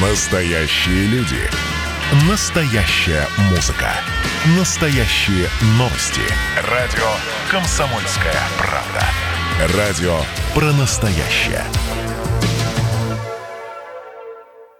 Настоящие люди. Настоящая музыка. Настоящие новости. Радио «Комсомольская правда». Радио про настоящее.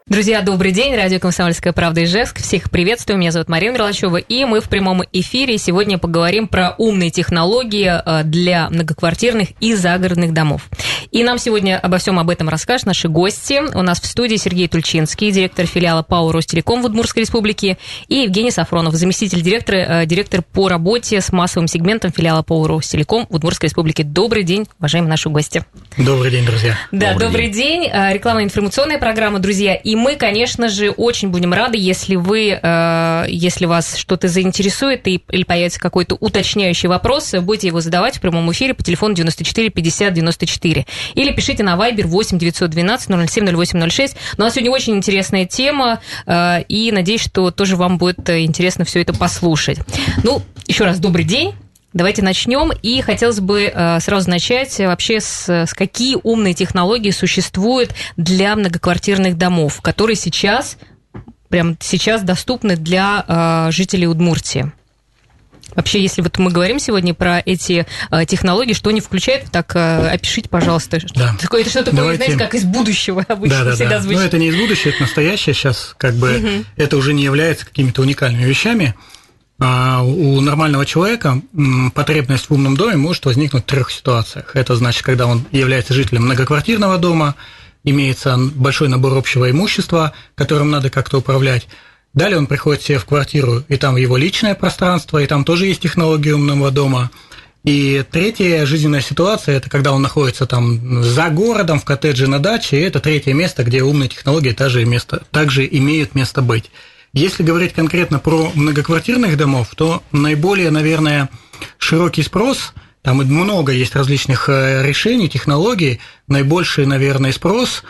Друзья, добрый день. Радио «Комсомольская правда» Ижевск. Всех приветствую. Меня зовут Марина Мерлачева. И мы в прямом эфире сегодня поговорим про умные технологии э, для многоквартирных и загородных домов. И нам сегодня обо всем об этом расскажут наши гости. У нас в студии Сергей Тульчинский, директор филиала ПАО «Ростелеком» в Удмуртской республике, и Евгений Сафронов, заместитель директора, э, директор по работе с массовым сегментом филиала ПАО «Ростелеком» в Удмуртской республике. Добрый день, уважаемые наши гости. Добрый день, друзья. Да, добрый, добрый день. день. Э, Рекламно-информационная программа, друзья. И мы, конечно же, очень будем рады, если вы, э, если вас что-то заинтересует или появится какой-то уточняющий вопрос, будете его задавать в прямом эфире по телефону 94 50 94. Или пишите на Viber 8 912 007 0806. У нас сегодня очень интересная тема, э, и надеюсь, что тоже вам будет интересно все это послушать. Ну, еще раз добрый день. Давайте начнем. И хотелось бы э, сразу начать вообще с, с какие умные технологии существуют для многоквартирных домов, которые сейчас, прямо сейчас доступны для э, жителей Удмуртии. Вообще, если вот мы говорим сегодня про эти э, технологии, что они включают, так э, опишите, пожалуйста. Да. Такое, это что-то Давайте... знаете, как из будущего обычно да, да, всегда да. звучит. Ну, это не из будущего, это настоящее. Сейчас как бы угу. это уже не является какими-то уникальными вещами. А у нормального человека потребность в умном доме может возникнуть в трех ситуациях. Это значит, когда он является жителем многоквартирного дома, имеется большой набор общего имущества, которым надо как-то управлять. Далее он приходит себе в квартиру, и там его личное пространство, и там тоже есть технология умного дома. И третья жизненная ситуация – это когда он находится там за городом, в коттедже на даче, и это третье место, где умные технологии также, место, также имеют место быть. Если говорить конкретно про многоквартирных домов, то наиболее, наверное, широкий спрос, там много есть различных э, решений, технологий, наибольший, наверное, спрос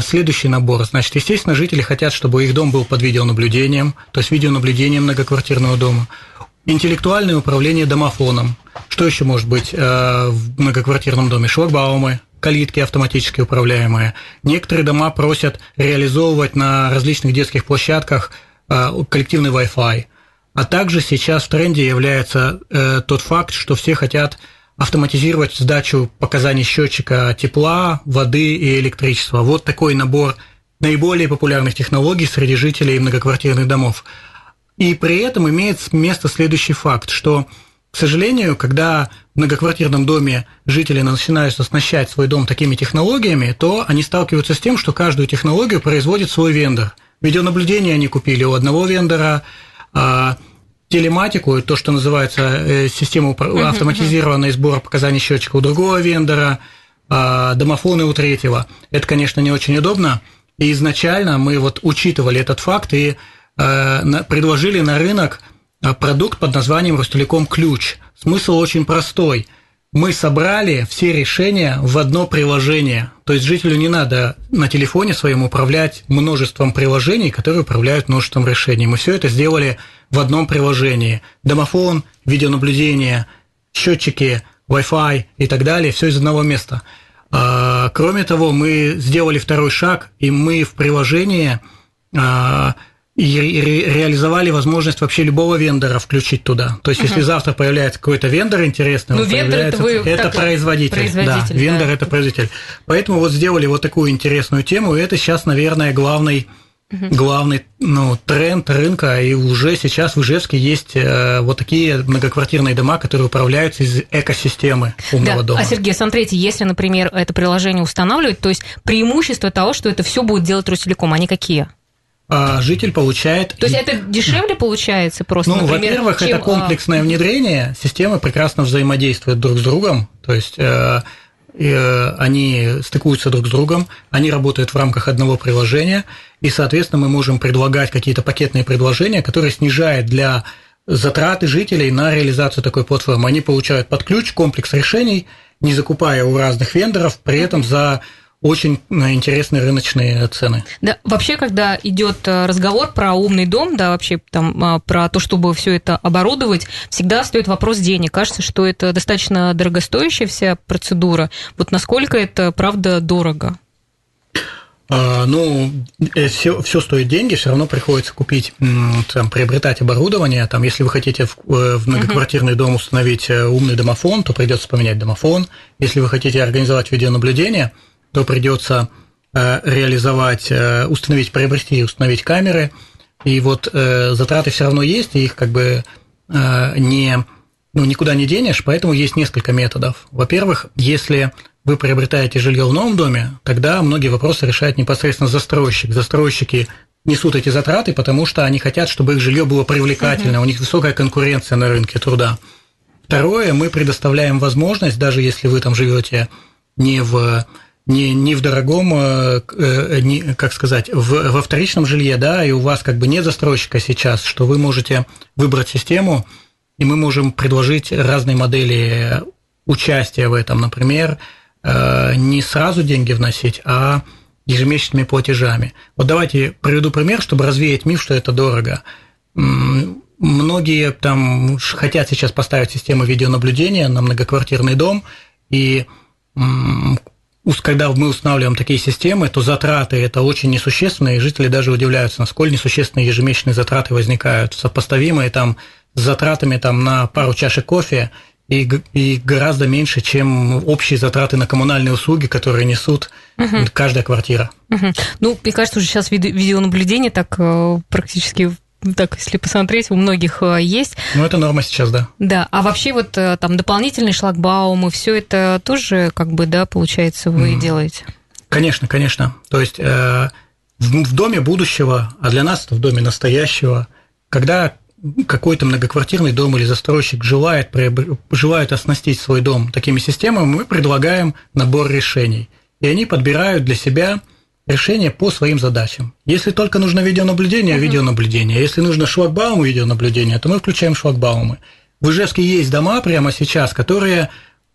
следующий набор. Значит, естественно, жители хотят, чтобы их дом был под видеонаблюдением, то есть видеонаблюдение многоквартирного дома. Интеллектуальное управление домофоном. Что еще может быть э, в многоквартирном доме? Шлагбаумы, калитки автоматически управляемые. Некоторые дома просят реализовывать на различных детских площадках э, коллективный Wi-Fi. А также сейчас в тренде является э, тот факт, что все хотят автоматизировать сдачу показаний счетчика тепла, воды и электричества. Вот такой набор наиболее популярных технологий среди жителей многоквартирных домов. И при этом имеет место следующий факт, что к сожалению, когда в многоквартирном доме жители начинают оснащать свой дом такими технологиями, то они сталкиваются с тем, что каждую технологию производит свой вендор. Видеонаблюдение они купили у одного вендора, а телематику, то, что называется э, система автоматизированной сбора показаний счетчика у другого вендора, а домофоны у третьего. Это, конечно, не очень удобно. И изначально мы вот учитывали этот факт и э, предложили на рынок а, продукт под названием «Ростелеком Ключ». Смысл очень простой. Мы собрали все решения в одно приложение. То есть жителю не надо на телефоне своем управлять множеством приложений, которые управляют множеством решений. Мы все это сделали в одном приложении. Домофон, видеонаблюдение, счетчики, Wi-Fi и так далее, все из одного места. А, кроме того, мы сделали второй шаг, и мы в приложении а, и ре- реализовали возможность вообще любого вендора включить туда. То есть, угу. если завтра появляется какой-то вендор интересный, ну, вендор это, вы это производитель. производитель. Да, вендор это производитель. Поэтому вот сделали вот такую интересную тему, и это сейчас, наверное, главный угу. главный ну, тренд рынка, и уже сейчас в Ижевске есть э, вот такие многоквартирные дома, которые управляются из экосистемы умного да. дома. А, Сергей, смотрите, если, например, это приложение устанавливать, то есть преимущество того, что это все будет делать Ростелеком, они какие? А житель получает... То есть это дешевле получается просто, Ну, во-первых, чем... это комплексное внедрение, системы прекрасно взаимодействуют друг с другом, то есть э, э, они стыкуются друг с другом, они работают в рамках одного приложения, и, соответственно, мы можем предлагать какие-то пакетные предложения, которые снижают для затраты жителей на реализацию такой платформы. Они получают под ключ комплекс решений, не закупая у разных вендоров, при этом за очень э, интересные рыночные цены. Да, вообще, когда идет э, разговор про умный дом, да, вообще там а, про то, чтобы все это оборудовать, всегда стоит вопрос денег. Кажется, что это достаточно дорогостоящая вся процедура. Вот насколько это правда дорого? А, ну, все, все стоит деньги, все равно приходится купить, там, приобретать оборудование. Там, если вы хотите в, э, в многоквартирный дом установить э, умный домофон, то придется поменять домофон. Если вы хотите организовать видеонаблюдение, то придется э, реализовать, установить, приобрести и установить камеры. И вот затраты все равно есть, и их как бы не, ну, никуда не денешь, поэтому есть несколько методов. Во-первых, если вы приобретаете жилье в новом доме, тогда многие вопросы решает непосредственно застройщик. Застройщики несут эти затраты, потому что они хотят, чтобы их жилье было привлекательно, у них высокая конкуренция на рынке труда. Второе, мы предоставляем возможность, даже если вы там живете не в не, не в дорогом, э, э, не, как сказать, в, во вторичном жилье, да, и у вас как бы нет застройщика сейчас, что вы можете выбрать систему, и мы можем предложить разные модели участия в этом. Например, Э, не сразу деньги вносить, а ежемесячными платежами. Вот давайте приведу пример, чтобы развеять миф, что это дорого. Многие там хотят сейчас поставить систему видеонаблюдения на многоквартирный дом, и когда мы устанавливаем такие системы, то затраты это очень несущественные, и жители даже удивляются, насколько несущественные ежемесячные затраты возникают, сопоставимые там с затратами там, на пару чашек кофе и, и гораздо меньше, чем общие затраты на коммунальные услуги, которые несут угу. каждая квартира. Угу. Ну, мне кажется, уже сейчас видеонаблюдение так э, практически так, если посмотреть, у многих э, есть. Ну, это норма сейчас, да. Да, а вообще вот э, там дополнительный шлагбаум и все это тоже, как бы, да, получается, вы mm. делаете? Конечно, конечно. То есть э, в, в доме будущего, а для нас это в доме настоящего, когда какой-то многоквартирный дом или застройщик желает, желает оснастить свой дом такими системами, мы предлагаем набор решений. И они подбирают для себя решения по своим задачам. Если только нужно видеонаблюдение, uh-huh. видеонаблюдение. Если нужно шлагбаум видеонаблюдения, то мы включаем шлагбаумы. В Ижевске есть дома прямо сейчас, которые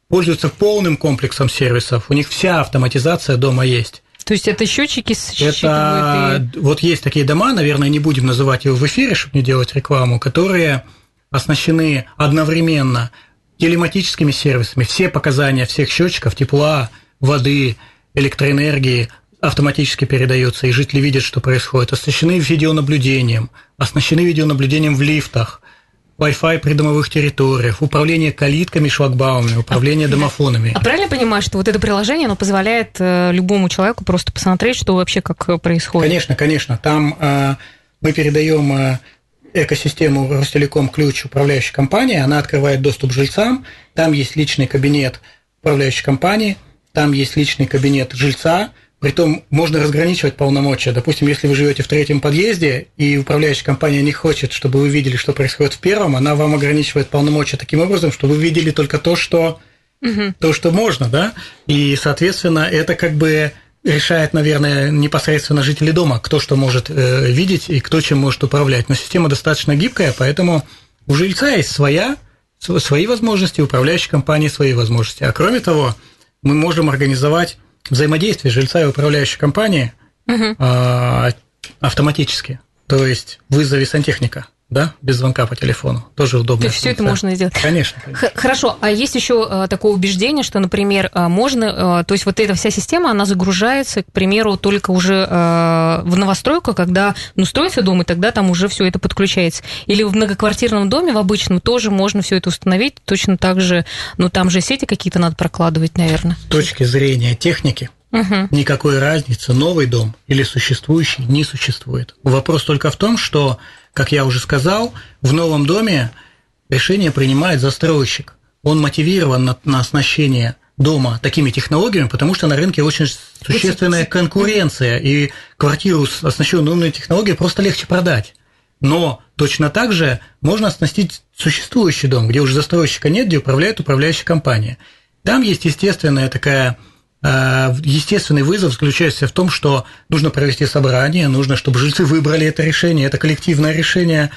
пользуются полным комплексом сервисов. У них вся автоматизация дома есть. То есть это счетчики Это и... вот есть такие дома, наверное, не будем называть его в эфире, чтобы не делать рекламу, которые оснащены одновременно телематическими сервисами. Все показания всех счетчиков тепла, воды, электроэнергии автоматически передаются, и жители видят, что происходит. Оснащены видеонаблюдением, оснащены видеонаблюдением в лифтах, Wi-Fi придомовых территориях, управление калитками, шлагбаумами, управление домофонами. А правильно понимаю, что вот это приложение, оно позволяет э, любому человеку просто посмотреть, что вообще как э, происходит? Конечно, конечно. Там э, мы передаем э, экосистему Ростелеком ключ управляющей компании, она открывает доступ жильцам, там есть личный кабинет управляющей компании, там есть личный кабинет жильца, Притом можно разграничивать полномочия. Допустим, если вы живете в третьем подъезде, и управляющая компания не хочет, чтобы вы видели, что происходит в первом, она вам ограничивает полномочия таким образом, чтобы вы видели только то, что, угу. то, что можно, да? И, соответственно, это как бы решает, наверное, непосредственно жители дома, кто что может э, видеть и кто чем может управлять. Но система достаточно гибкая, поэтому у жильца есть своя, свои возможности, у управляющей компании свои возможности. А кроме того, мы можем организовать взаимодействие жильца и управляющей компании угу. автоматически. То есть вызови сантехника да, без звонка по телефону. Тоже удобно. То есть все это можно сделать. Конечно. конечно. Хорошо, а есть еще а, такое убеждение, что, например, а, можно, а, то есть вот эта вся система, она загружается, к примеру, только уже в новостройку, когда, ну, строится дом, и тогда там уже все это подключается. Или в многоквартирном доме, в обычном, тоже можно все это установить, точно так же, ну, там же сети какие-то надо прокладывать, наверное. С точки зрения техники, Угу. Никакой разницы, новый дом или существующий не существует. Вопрос только в том, что как я уже сказал, в новом доме решение принимает застройщик. Он мотивирован на, на оснащение дома такими технологиями, потому что на рынке очень существенная конкуренция, и квартиру, оснащенную умной технологией, просто легче продать. Но точно так же можно оснастить существующий дом, где уже застройщика нет, где управляет управляющая компания. Там есть естественная такая естественный вызов заключается в том, что нужно провести собрание, нужно, чтобы жильцы выбрали это решение, это коллективное решение,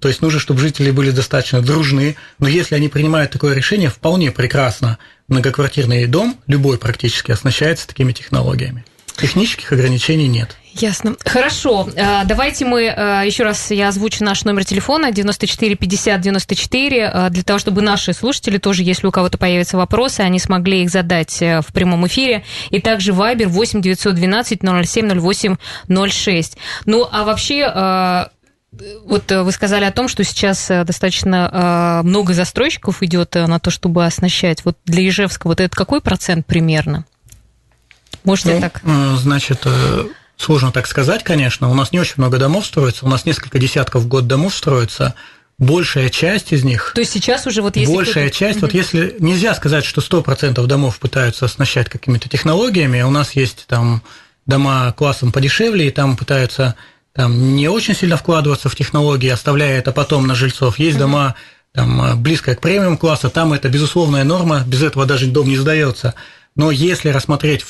то есть нужно, чтобы жители были достаточно дружны, но если они принимают такое решение, вполне прекрасно многоквартирный дом, любой практически, оснащается такими технологиями. Технических ограничений нет. Ясно. Хорошо. Э, давайте мы э, еще раз я озвучу наш номер телефона 94 50 94 для того, чтобы наши слушатели тоже, если у кого-то появятся вопросы, они смогли их задать э, в прямом эфире. И также Viber 8 912 07 08 06. Ну, а вообще вот вы сказали о том, что сейчас достаточно много застройщиков идет на то, чтобы оснащать. Вот для Ижевска вот это какой процент примерно? Можете ну, так? Значит, Сложно так сказать, конечно. У нас не очень много домов строится, у нас несколько десятков в год домов строится. Большая часть из них... То есть сейчас уже вот если... Большая часть, вот если... Нельзя сказать, что 100% домов пытаются оснащать какими-то технологиями. У нас есть там дома классом подешевле, и там пытаются там не очень сильно вкладываться в технологии, оставляя это потом на жильцов. Есть дома там близко к премиум класса, там это безусловная норма, без этого даже дом не сдается. Но если рассмотреть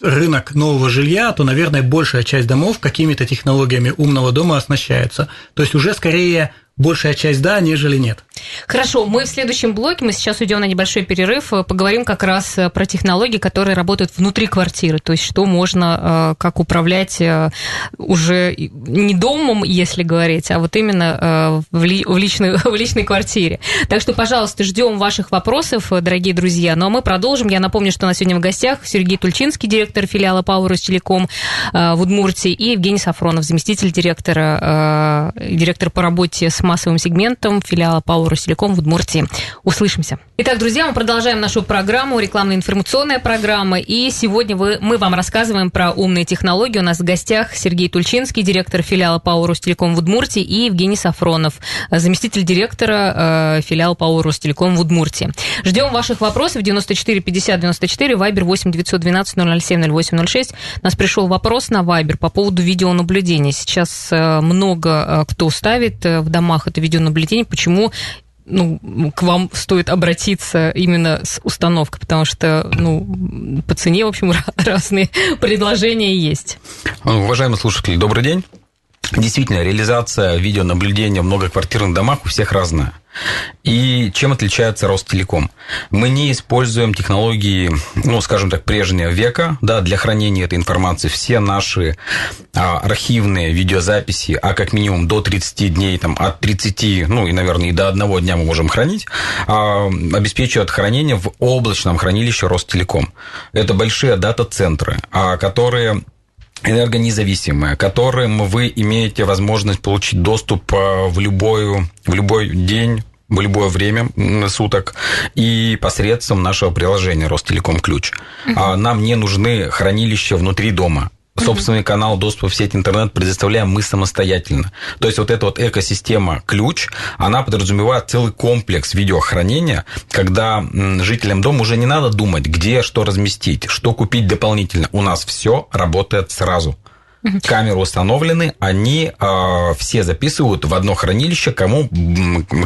рынок нового жилья, то, наверное, большая часть домов какими-то технологиями умного дома оснащается. То есть уже скорее большая часть да, нежели нет. Хорошо, мы в следующем блоке, мы сейчас уйдем на небольшой перерыв, э, поговорим как раз э, про технологии, которые работают внутри квартиры, то есть что можно, э, как управлять уже не домом, если говорить, а вот именно в личной, в личной квартире. Так что, пожалуйста, ждем ваших вопросов, дорогие друзья. Ну а мы продолжим. Я напомню, что у нас сегодня в гостях Сергей Тульчинский, директор филиала Power Телеком в Удмуртии, и Евгений Сафронов, заместитель директора, директор по работе с массовым сегментом филиала Power Ростелеком в Удмуртии. Услышимся. Итак, друзья, мы продолжаем нашу программу, рекламно-информационная программа. И сегодня вы, мы вам рассказываем про умные технологии. У нас в гостях Сергей Тульчинский, директор филиала ПАО Ростелеком в Удмуртии, и Евгений Сафронов, заместитель директора э, филиала ПАО Ростелеком в Удмуртии. Ждем ваших вопросов 94 50 94, Вайбер 8 912 007 08 06. У нас пришел вопрос на Вайбер по поводу видеонаблюдения. Сейчас э, много э, кто ставит э, в домах это видеонаблюдение. Почему ну, к вам стоит обратиться именно с установкой, потому что, ну, по цене, в общем, разные предложения есть. Уважаемые слушатели, добрый день. Действительно, реализация видеонаблюдения в многоквартирных домах у всех разная. И чем отличается Ростелеком? Мы не используем технологии, ну, скажем так, прежнего века да, для хранения этой информации. Все наши а, архивные видеозаписи, а как минимум до 30 дней, там, от 30, ну, и, наверное, и до одного дня мы можем хранить, а, обеспечивают хранение в облачном хранилище Ростелеком. Это большие дата-центры, а, которые энергонезависимые, которым вы имеете возможность получить доступ э, в, любой в любой день, в любое время суток и посредством нашего приложения Ростелеком Ключ. Uh-huh. Нам не нужны хранилища внутри дома собственный канал доступа в сеть интернет предоставляем мы самостоятельно. То есть вот эта вот экосистема ключ, она подразумевает целый комплекс видеохранения, когда жителям дома уже не надо думать, где что разместить, что купить дополнительно. У нас все работает сразу. Камеры установлены, они э, все записывают в одно хранилище, кому,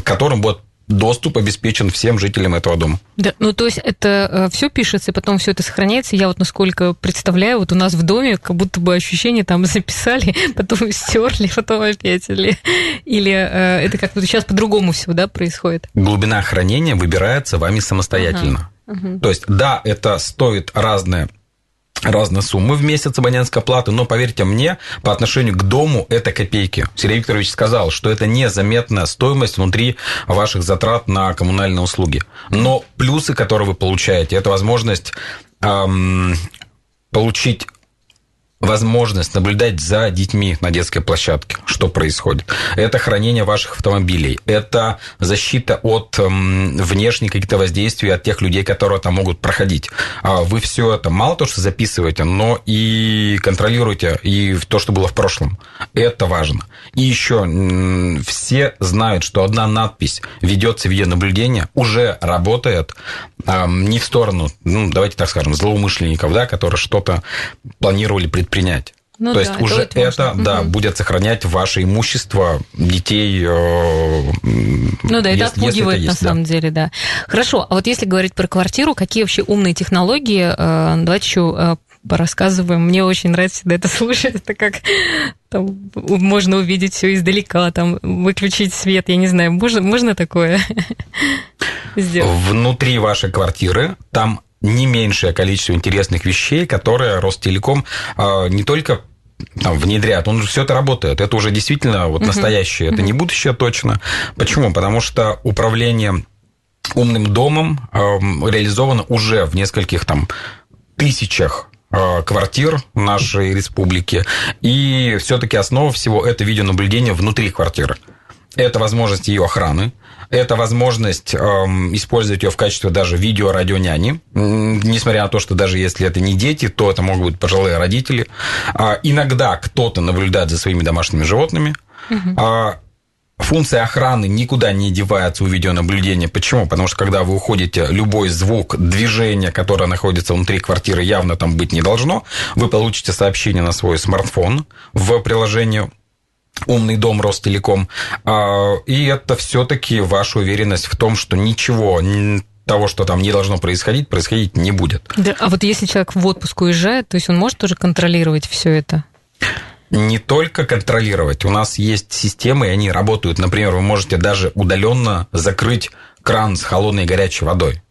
которым будет доступ обеспечен всем жителям этого дома. Да, ну то есть это э, все пишется, и потом все это сохраняется. Я вот насколько представляю, вот у нас в доме как будто бы ощущение там записали, потом стерли, потом опять или или э, это как то сейчас по-другому все, да, происходит. Глубина хранения выбирается вами самостоятельно. Ага. Угу. То есть да, это стоит разное разные суммы в месяц абонентской платы, но поверьте мне, по отношению к дому это копейки. Сергей Викторович сказал, что это незаметная стоимость внутри ваших затрат на коммунальные услуги. Но плюсы, которые вы получаете, это возможность эм, получить возможность наблюдать за детьми на детской площадке, что происходит. Это хранение ваших автомобилей, это защита от эм, внешних каких-то воздействий от тех людей, которые там могут проходить. А вы все это мало то, что записываете, но и контролируете и то, что было в прошлом. Это важно. И еще все знают, что одна надпись ведется видеонаблюдение уже работает не в сторону, ну, давайте так скажем, злоумышленников, да, которые что-то планировали предпринять. Ну, То да, есть уже это, это да, угу. будет сохранять ваше имущество детей. Э, ну да, это отпугивает это есть, на да. самом деле, да. Хорошо, а вот если говорить про квартиру, какие вообще умные технологии? Э, давайте еще э, порассказываем. Мне очень нравится всегда это слушать. Это как там, можно увидеть все издалека, там, выключить свет, я не знаю, можно, можно такое сделать? Внутри вашей квартиры там не меньшее количество интересных вещей, которые Ростелеком не только там, внедряют, он же все это работает. Это уже действительно вот настоящее, это не будущее точно. Почему? Потому что управление умным домом э, реализовано уже в нескольких там тысячах э, квартир нашей республики. И все-таки основа всего это видеонаблюдение внутри квартиры. Это возможность ее охраны, это возможность эм, использовать ее в качестве даже видео радионяни, несмотря на то, что даже если это не дети, то это могут быть пожилые родители. А, иногда кто-то наблюдает за своими домашними животными. Угу. А, Функция охраны никуда не девается у видеонаблюдения. Почему? Потому что когда вы уходите, любой звук, движение, которое находится внутри квартиры, явно там быть не должно. Вы получите сообщение на свой смартфон в приложении умный дом Ростелеком. А, и это все-таки ваша уверенность в том, что ничего того, что там не должно происходить, происходить не будет. Да, а вот если человек в отпуск уезжает, то есть он может тоже контролировать все это? Не только контролировать. У нас есть системы, и они работают. Например, вы можете даже удаленно закрыть кран с холодной и горячей водой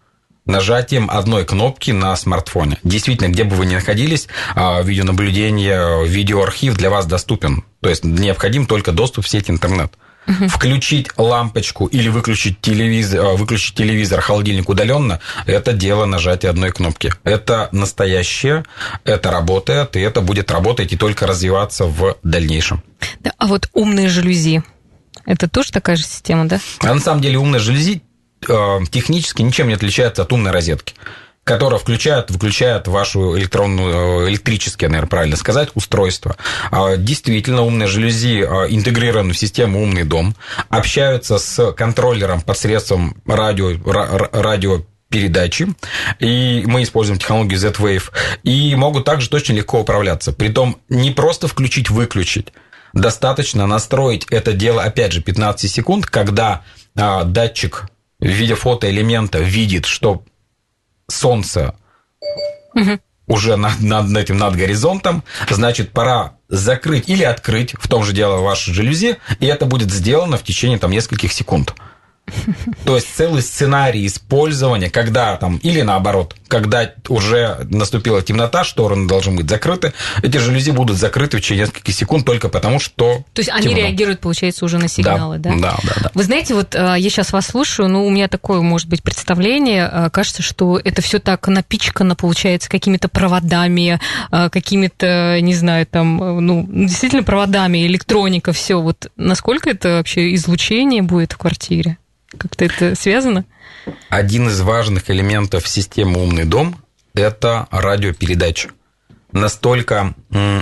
нажатием одной кнопки на смартфоне. Действительно, где бы вы ни находились, а, видеонаблюдение, видеоархив для вас доступен. То есть необходим только доступ в сеть интернет. Угу. Включить лампочку или выключить телевизор, а, выключить телевизор, холодильник удаленно – это дело нажатия одной кнопки. Это настоящее, это работает, и это будет работать и только развиваться в дальнейшем. Да, а вот умные жалюзи – это тоже такая же система, да? А на самом деле умные жалюзи технически ничем не отличается от умной розетки которая включает, выключает вашу электронную, э, электрическое, наверное, правильно сказать, устройство. А, действительно, умные жалюзи э, интегрированы в систему «Умный дом», общаются с контроллером посредством радио, радио передачи, и мы используем технологию Z-Wave, и могут также очень легко управляться. Притом не просто включить-выключить, достаточно настроить это дело, опять же, 15 секунд, когда а, датчик в виде фотоэлемента видит, что Солнце уже над, над этим, над горизонтом, значит, пора закрыть или открыть, в том же дело, ваши жалюзи, и это будет сделано в течение там, нескольких секунд. То есть целый сценарий использования, когда там, или наоборот, когда уже наступила темнота, стороны должны быть закрыты, эти жалюзи будут закрыты в течение нескольких секунд только потому, что То есть они темно. реагируют, получается, уже на сигналы, да? Да, да, да. да. Вы знаете, вот э, я сейчас вас слушаю, ну, у меня такое, может быть, представление, э, кажется, что это все так напичкано, получается, какими-то проводами, э, какими-то, не знаю, там, ну, действительно проводами, электроника, все. Вот насколько это вообще излучение будет в квартире? Как-то это связано? Один из важных элементов системы «Умный дом» – это радиопередача. Настолько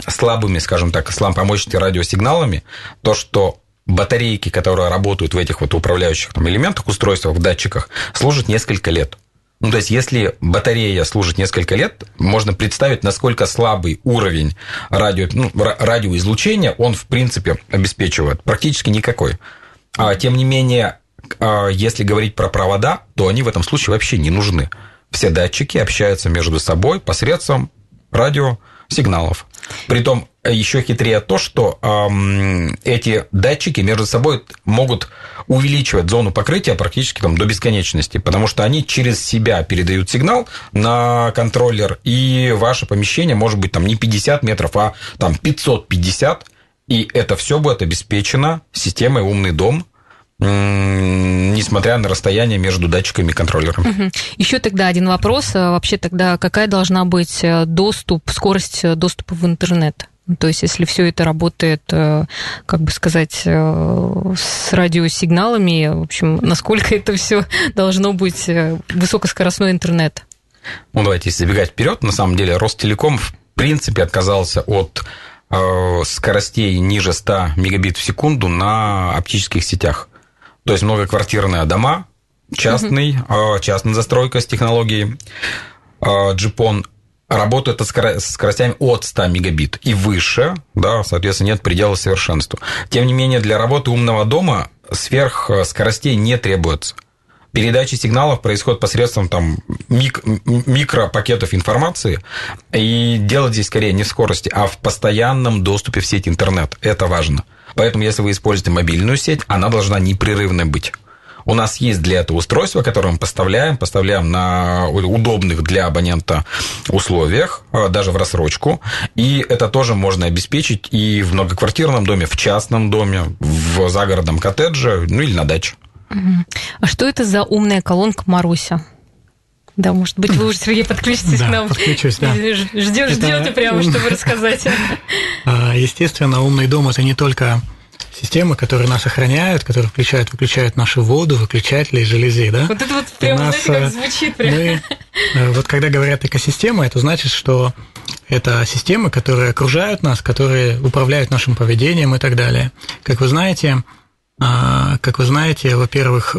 слабыми, скажем так, слабомощными радиосигналами, то, что батарейки, которые работают в этих вот управляющих там, элементах, устройствах, в датчиках, служат несколько лет. Ну, то есть, если батарея служит несколько лет, можно представить, насколько слабый уровень радио, ну, радиоизлучения он, в принципе, обеспечивает. Практически никакой. А, тем не менее, если говорить про провода, то они в этом случае вообще не нужны. Все датчики общаются между собой посредством радиосигналов. Притом еще хитрее то, что эм, эти датчики между собой могут увеличивать зону покрытия практически там, до бесконечности, потому что они через себя передают сигнал на контроллер, и ваше помещение может быть там не 50 метров, а там 550, и это все будет обеспечено системой «Умный дом», несмотря на расстояние между датчиками и контроллером. Угу. Еще тогда один вопрос. А вообще тогда какая должна быть э, доступ, скорость э, доступа в интернет? То есть, если все это работает, э, как бы сказать, с радиосигналами, в общем, насколько это все должно быть высокоскоростной интернет? Ну, давайте забегать вперед. На самом деле, Ростелеком в принципе отказался от скоростей ниже 100 мегабит в секунду на оптических сетях. То есть многоквартирные дома, частный, угу. частная застройка с технологией GPON работают с скоростями от 100 мегабит и выше, да, соответственно, нет предела совершенству. Тем не менее, для работы умного дома сверх скоростей не требуется. Передача сигналов происходит посредством там, мик, микропакетов информации, и дело здесь скорее не в скорости, а в постоянном доступе в сеть интернет. Это важно. Поэтому, если вы используете мобильную сеть, она должна непрерывной быть. У нас есть для этого устройство, которое мы поставляем, поставляем на удобных для абонента условиях, а, даже в рассрочку. И это тоже можно обеспечить и в многоквартирном доме, в частном доме, в загородном коттедже, ну или на даче. А что это за умная колонка Маруся? Да, может быть, вы уже, Сергей, подключитесь да, к нам. подключусь, да. Ждешь, ждете прямо, чтобы рассказать. А, естественно, умный дом – это не только системы, которые нас охраняют, которые включают, выключают нашу воду, выключатели, железы, да? Вот это вот прямо, нас, знаете, как э, звучит прям. Мы, э, вот когда говорят экосистема, это значит, что это системы, которые окружают нас, которые управляют нашим поведением и так далее. Как вы знаете, а, как вы знаете, во-первых,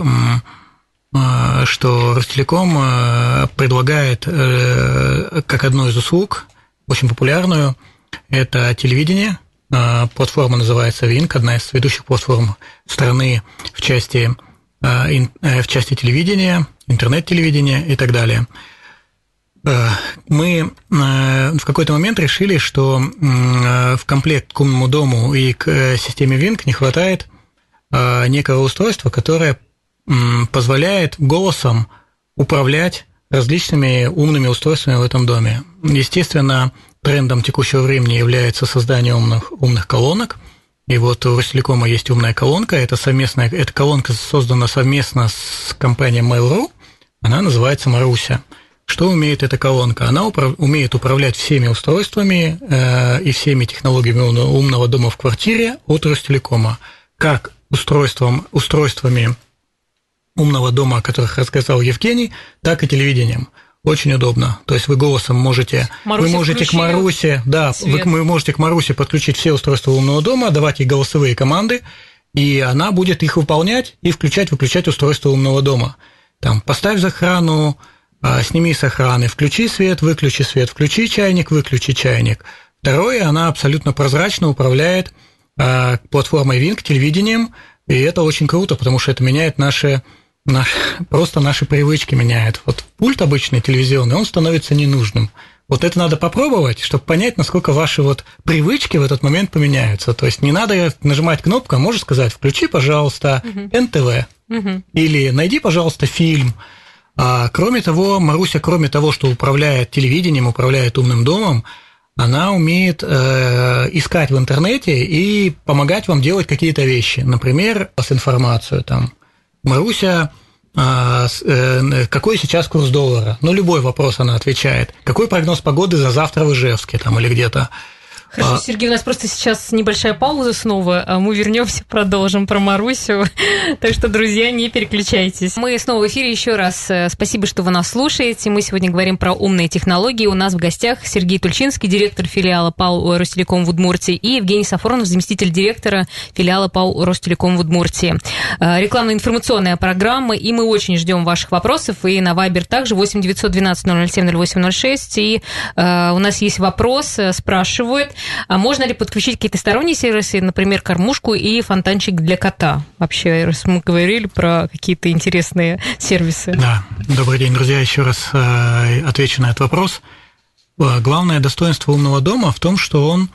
что Ростелеком а, предлагает э, как одну из услуг, очень популярную, это телевидение. Платформа называется Винк, одна из ведущих платформ страны в части, э, в части телевидения, интернет-телевидения и так далее. Мы в какой-то момент решили, что в комплект к умному дому и к э, системе Винк не хватает Э, некого устройства, которое позволяет голосом управлять различными умными устройствами в этом доме. Естественно, трендом текущего времени является создание умных, умных колонок. И вот у Ростелекома есть умная колонка. Это совместная, эта колонка создана совместно с компанией Mail.ru. Она называется Маруся. Что умеет эта колонка? Она управ... умеет управлять всеми устройствами э, и всеми технологиями умного дома в квартире от Ростелекома. Как устройством, устройствами умного дома, о которых рассказал Евгений, так и телевидением. Очень удобно. То есть вы голосом можете, Маруся вы можете к Марусе, да, вы, вы можете к Марусе подключить все устройства умного дома, давать ей голосовые команды, и она будет их выполнять и включать-выключать устройство умного дома. Там поставь за охрану, а, сними с охраны, включи свет, выключи свет, включи чайник, выключи чайник. Второе, она абсолютно прозрачно управляет а, платформой Wing, телевидением, и это очень круто, потому что это меняет наши, наши просто наши привычки меняет. Вот пульт обычный телевизионный, он становится ненужным. Вот это надо попробовать, чтобы понять, насколько ваши вот привычки в этот момент поменяются. То есть не надо нажимать кнопку, а можешь сказать, включи, пожалуйста, НТВ, угу. или найди, пожалуйста, фильм. А, кроме того, Маруся, кроме того, что управляет телевидением, управляет умным домом, она умеет э, искать в интернете и помогать вам делать какие-то вещи. Например, с информацию там. Маруся, э, э, какой сейчас курс доллара? Ну, любой вопрос она отвечает. Какой прогноз погоды за завтра в Ижевске там или где-то? Хорошо, а... Сергей, у нас просто сейчас небольшая пауза снова, а мы вернемся, продолжим про Марусю. так что, друзья, не переключайтесь. Мы снова в эфире еще раз. Э, спасибо, что вы нас слушаете. Мы сегодня говорим про умные технологии. У нас в гостях Сергей Тульчинский, директор филиала ПАО Ростелеком в Удмуртии, и Евгений Сафронов, заместитель директора филиала ПАО Ростелеком в Удмуртии. Э, рекламно-информационная программа, и мы очень ждем ваших вопросов. И на Вайбер также 8 912 007 0806. И э, у нас есть вопрос, спрашивают, а можно ли подключить какие-то сторонние сервисы, например, кормушку и фонтанчик для кота? Вообще, раз мы говорили про какие-то интересные сервисы. Да, добрый день, друзья. Еще раз э, отвечу на этот вопрос. Э, главное достоинство умного дома в том, что он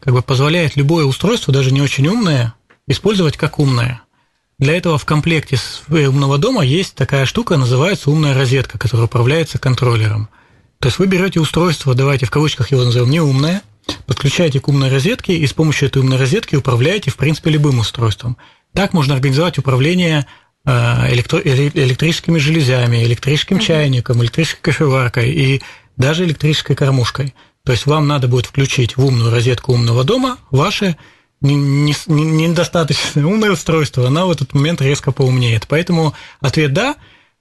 как бы позволяет любое устройство, даже не очень умное, использовать как умное. Для этого в комплекте умного дома есть такая штука, называется умная розетка, которая управляется контроллером. То есть вы берете устройство, давайте в кавычках его назовем не умное, подключаете к умной розетке и с помощью этой умной розетки управляете, в принципе, любым устройством. Так можно организовать управление э, электро- электрическими железями, электрическим чайником, электрической кофеваркой и даже электрической кормушкой. То есть вам надо будет включить в умную розетку умного дома ваше недостаточно умное устройство, оно в этот момент резко поумнеет. Поэтому ответ «да»,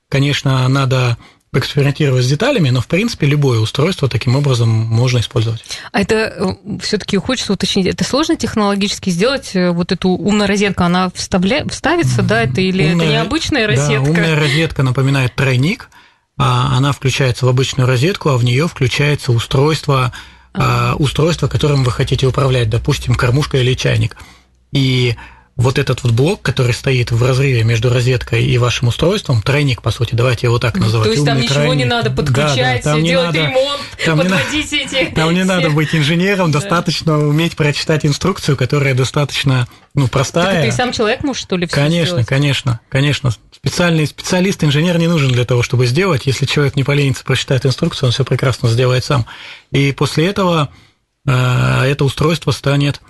конечно, надо экспериментировать с деталями, но в принципе любое устройство таким образом можно использовать. А это э, все-таки хочется уточнить, это сложно технологически сделать э, вот эту умную розетку, она вставля... вставится, да, это или умная, это необычная розетка? Да, умная розетка напоминает тройник, а она включается в обычную розетку, а в нее включается устройство, а. устройство, которым вы хотите управлять, допустим, кормушка или чайник. И вот этот вот блок, который стоит в разрыве между розеткой и вашим устройством, тройник, по сути, давайте его так называть. То есть там ничего тройник. не надо подключать, да, да, делать надо, ремонт, там подводить не, эти... Там не надо быть инженером, достаточно уметь прочитать инструкцию, которая достаточно ну, простая. Так и сам человек может, что ли, все Конечно, сделать? конечно, конечно. Специальный специалист, инженер не нужен для того, чтобы сделать. Если человек не поленится прочитать инструкцию, он все прекрасно сделает сам. И после этого э, это устройство станет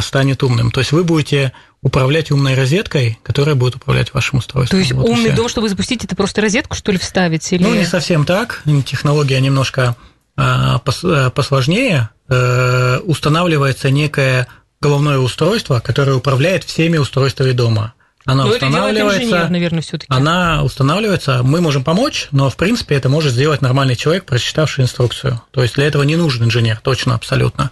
станет умным. То есть вы будете управлять умной розеткой, которая будет управлять вашим устройством. То есть вот умный дом, чтобы запустить, это просто розетку, что ли, вставить? Или... Ну, не совсем так. Технология немножко а, э, посложнее. Э, устанавливается некое головное устройство, которое управляет всеми устройствами дома. Она но устанавливается, это инженер, наверное, все-таки. Она устанавливается, мы можем помочь, но в принципе это может сделать нормальный человек, прочитавший инструкцию. То есть для этого не нужен инженер, точно, абсолютно.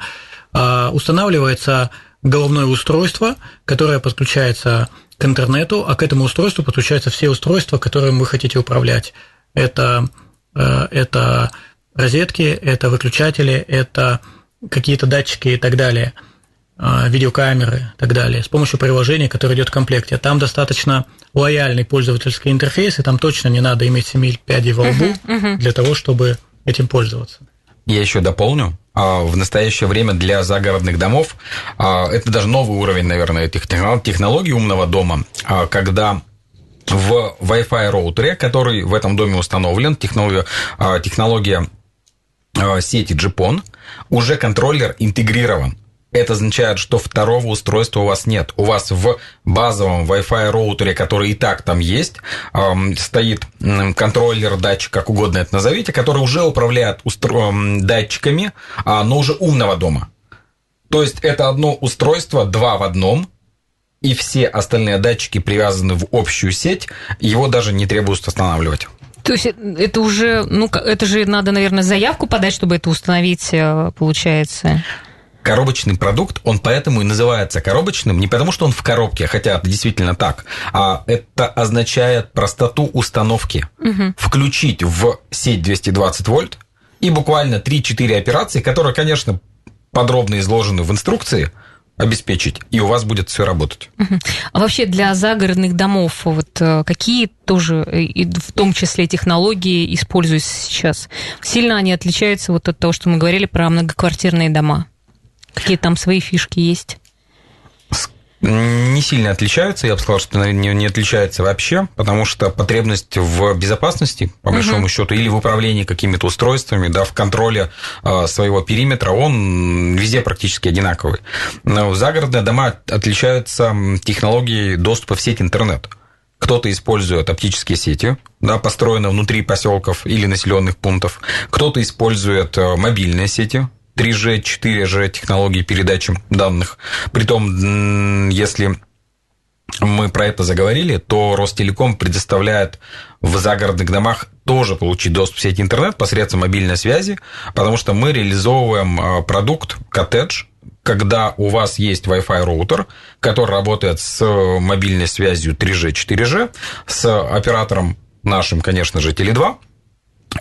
А, устанавливается головное устройство, которое подключается к интернету, а к этому устройству подключаются все устройства, которыми вы хотите управлять. Это, э, это розетки, это выключатели, это какие-то датчики и так далее, э, видеокамеры и так далее, с помощью приложения, которое идет в комплекте. Там достаточно лояльный пользовательский интерфейс, и там точно не надо иметь 7 пядей во лбу uh-huh, uh-huh. для того, чтобы этим пользоваться. Я еще дополню. А, в настоящее время для загородных домов. А, это даже новый уровень, наверное, этих технологий умного дома, а, когда в Wi-Fi роутере, который в этом доме установлен, технология, технология сети GPON, уже контроллер интегрирован это означает, что второго устройства у вас нет. У вас в базовом Wi-Fi роутере, который и так там есть, стоит контроллер, датчик, как угодно это назовите, который уже управляет устро... датчиками, а, но уже умного дома. То есть это одно устройство, два в одном, и все остальные датчики привязаны в общую сеть, его даже не требуется устанавливать. То есть это уже, ну, это же надо, наверное, заявку подать, чтобы это установить, э, получается коробочный продукт, он поэтому и называется коробочным, не потому что он в коробке, хотя это действительно так, а это означает простоту установки. Угу. Включить в сеть 220 вольт и буквально 3-4 операции, которые, конечно, подробно изложены в инструкции, обеспечить, и у вас будет все работать. А вообще для загородных домов вот э, какие тоже, и в том числе технологии, используются сейчас? Сильно они отличаются вот от того, что мы говорили про многоквартирные дома? Какие там свои фишки есть? Не сильно отличаются, я бы сказал, что не, не отличается вообще, потому что потребность в безопасности, по большому угу. счету, или в управлении какими-то устройствами, да, в контроле э, своего периметра, он везде практически одинаковый. Но загородные дома отличаются технологией доступа в сеть интернет. Кто-то использует оптические сети, да, построенные внутри поселков или населенных пунктов. Кто-то использует э, мобильные сети, 3G, 4G технологии передачи данных. Притом, если мы про это заговорили, то Ростелеком предоставляет в загородных домах тоже получить доступ в сеть интернет посредством мобильной связи, потому что мы реализовываем а, продукт коттедж, когда у вас есть Wi-Fi роутер, который работает с мобильной связью 3G, 4G, с оператором нашим, конечно же, Теле2,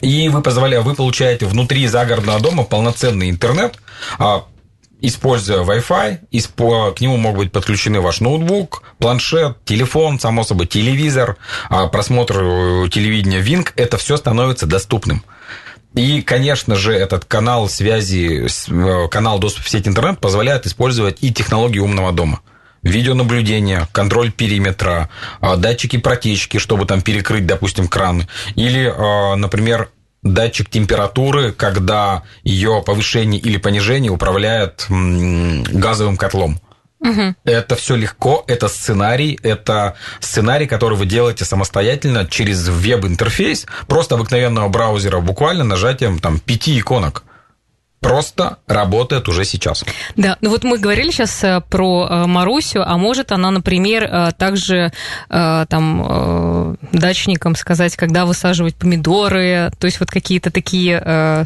и вы, позволяете, вы получаете внутри загородного дома полноценный интернет, а, используя Wi-Fi, к нему могут быть подключены ваш ноутбук, планшет, телефон, само собой, телевизор, а, просмотр э, телевидения Wing, это все становится доступным. И, конечно же, этот канал связи, э, канал доступа в сеть интернет позволяет использовать и технологии умного дома видеонаблюдение, контроль периметра, а, датчики протечки, чтобы там перекрыть, допустим, кран, или, а, например, датчик температуры, когда ее повышение или понижение управляет газовым котлом. Угу. Это все легко, это сценарий, это сценарий, который вы делаете самостоятельно через веб-интерфейс, просто обыкновенного браузера, буквально нажатием там пяти иконок просто работает уже сейчас. Да, ну вот мы говорили сейчас э, про э, Марусю, а может она, например, э, также там дачникам сказать, когда высаживать помидоры, то есть вот какие-то такие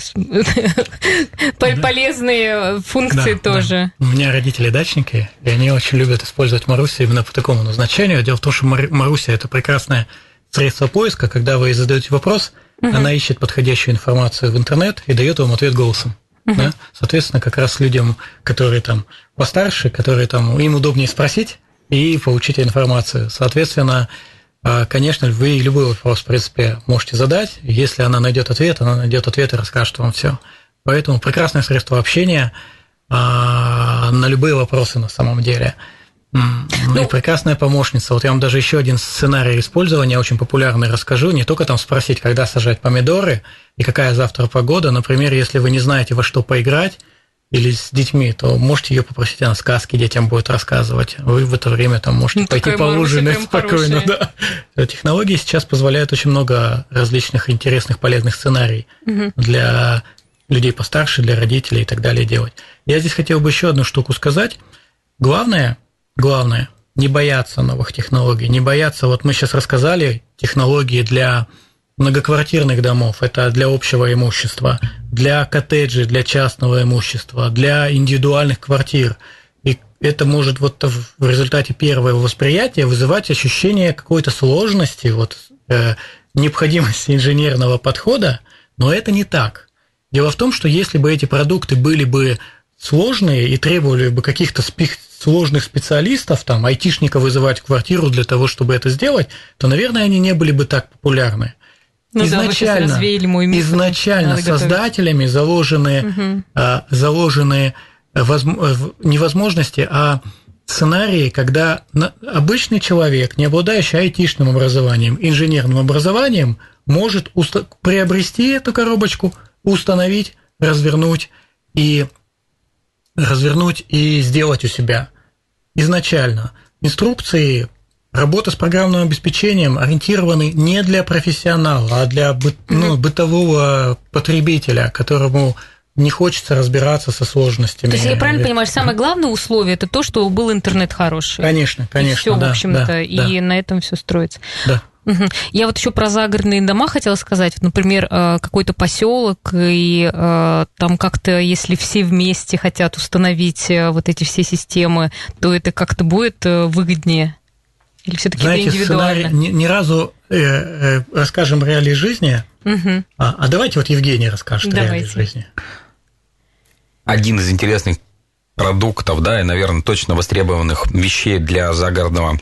полезные функции тоже. У меня родители дачники, и они очень любят использовать Марусю именно по такому назначению. Дело в том, что Маруся – это прекрасное средство поиска, когда вы задаете вопрос, она ищет подходящую информацию в интернет и дает вам ответ голосом. Угу. Да? Соответственно, как раз людям, которые там постарше, которые там им удобнее спросить, и получить информацию. Соответственно, а, конечно, вы любой вопрос, в принципе, можете задать. Если она найдет ответ, она найдет ответ и расскажет вам все. Поэтому прекрасное средство общения а, на любые вопросы на самом деле. Ну, и прекрасная помощница. Вот я вам даже еще один сценарий использования очень популярный расскажу. Не только там спросить, когда сажать помидоры и какая завтра погода. Например, если вы не знаете, во что поиграть, или с детьми, то можете ее попросить, она сказки детям будет рассказывать. Вы в это время там можете ну, пойти поужинать спокойно. Да. Технологии сейчас позволяют очень много различных интересных, полезных сценариев угу. для людей постарше, для родителей и так далее делать. Я здесь хотел бы еще одну штуку сказать. Главное, главное, не бояться новых технологий, не бояться, вот мы сейчас рассказали технологии для многоквартирных домов, это для общего имущества, для коттеджей, для частного имущества, для индивидуальных квартир. И это может вот в результате первого восприятия вызывать ощущение какой-то сложности, вот, э, необходимости инженерного подхода, но это не так. Дело в том, что если бы эти продукты были бы сложные и требовали бы каких-то спи- сложных специалистов, там, айтишника вызывать в квартиру для того, чтобы это сделать, то, наверное, они не были бы так популярны. Ну, изначально, да, мой миф. изначально создателями заложены, угу. заложены невозможности, а сценарии, когда обычный человек, не обладающий айтишным образованием, инженерным образованием, может приобрести эту коробочку, установить, развернуть и развернуть и сделать у себя изначально. Инструкции Работа с программным обеспечением ориентированы не для профессионала, а для бы, ну, бытового потребителя, которому не хочется разбираться со сложностями. То есть я правильно понимаю, самое главное условие это то, что был интернет хороший. Конечно, конечно. все, да, в общем-то, да, и да. на этом все строится. Да. Угу. Я вот еще про загородные дома хотела сказать. Например, э, какой-то поселок, и э, там как-то, если все вместе хотят установить э, вот эти все системы, то это как-то будет выгоднее. Или все-таки Знаете, это индивидуально? Сценарий, ни, ни разу э, э, расскажем реалии жизни. Угу. А, а давайте вот Евгений расскажет давайте. реалии жизни. Один из интересных продуктов, да, и, наверное, точно востребованных вещей для загородного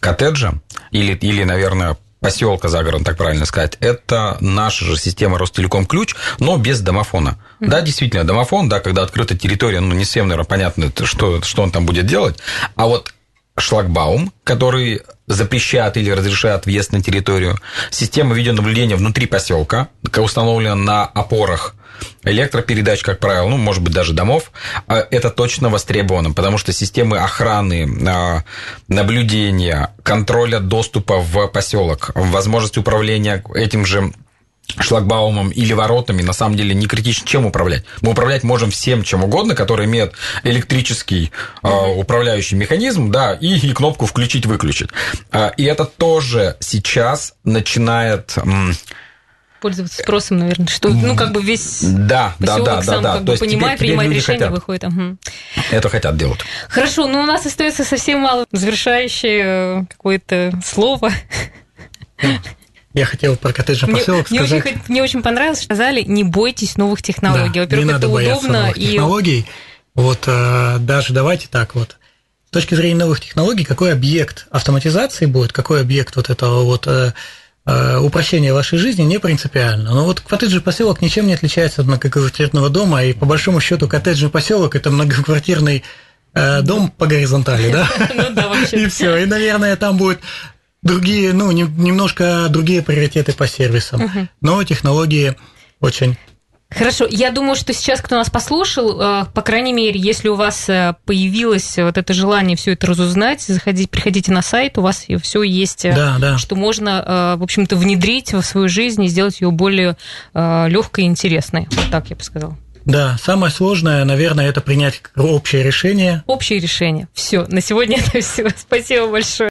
коттеджа или, или наверное, поселка загородного, так правильно сказать, это наша же система Ростелеком ключ, но без домофона. Mm-hmm. Да, действительно, домофон, да, когда открыта территория, ну, не всем, наверное, понятно, что, что он там будет делать, а вот шлагбаум, который запрещает или разрешает въезд на территорию, система видеонаблюдения внутри поселка, установлена на опорах электропередач, как правило, ну, может быть, даже домов, а это точно востребовано, потому что системы охраны, а, наблюдения, контроля доступа в поселок, возможность управления этим же шлагбаумом или воротами на самом деле не критично чем управлять. Мы управлять можем всем чем угодно, который имеет электрический э, управляющий механизм, да, и, и кнопку включить-выключить. И это тоже сейчас начинает пользоваться спросом, наверное, что, ну, как бы весь да, да, да, сам да, как да. бы понимает, теперь, принимает решение, хотят. выходит. Угу. Это хотят делать. Хорошо, но у нас остается совсем мало завершающее какое-то слово. Я хотел про коттеджный поселок мне, сказать. Мне очень, мне очень понравилось, что сказали, не бойтесь новых технологий. Да, Во-первых, это удобно. Новых и... технологий. Вот э, даже давайте так вот. С точки зрения новых технологий, какой объект автоматизации будет, какой объект вот этого вот э, э, упрощения вашей жизни, не принципиально. Но вот коттеджный поселок ничем не отличается от многоквартирного дома, и по большому счету коттеджный поселок это многоквартирный дом по горизонтали, да? Ну. И все. И, наверное, там будет другие, ну, не, немножко другие приоритеты по сервисам, но технологии очень Хорошо, я думаю, что сейчас, кто нас послушал, э, по крайней мере, если у вас э, появилось вот это желание все это разузнать, заходите, приходите на сайт, у вас все есть, э, да, да. что можно, в общем-то, внедрить в свою жизнь и сделать ее более легкой и интересной. Вот так я бы сказала. Да, самое сложное, наверное, это принять общее решение. Общее решение. Все, на сегодня это все. Спасибо большое.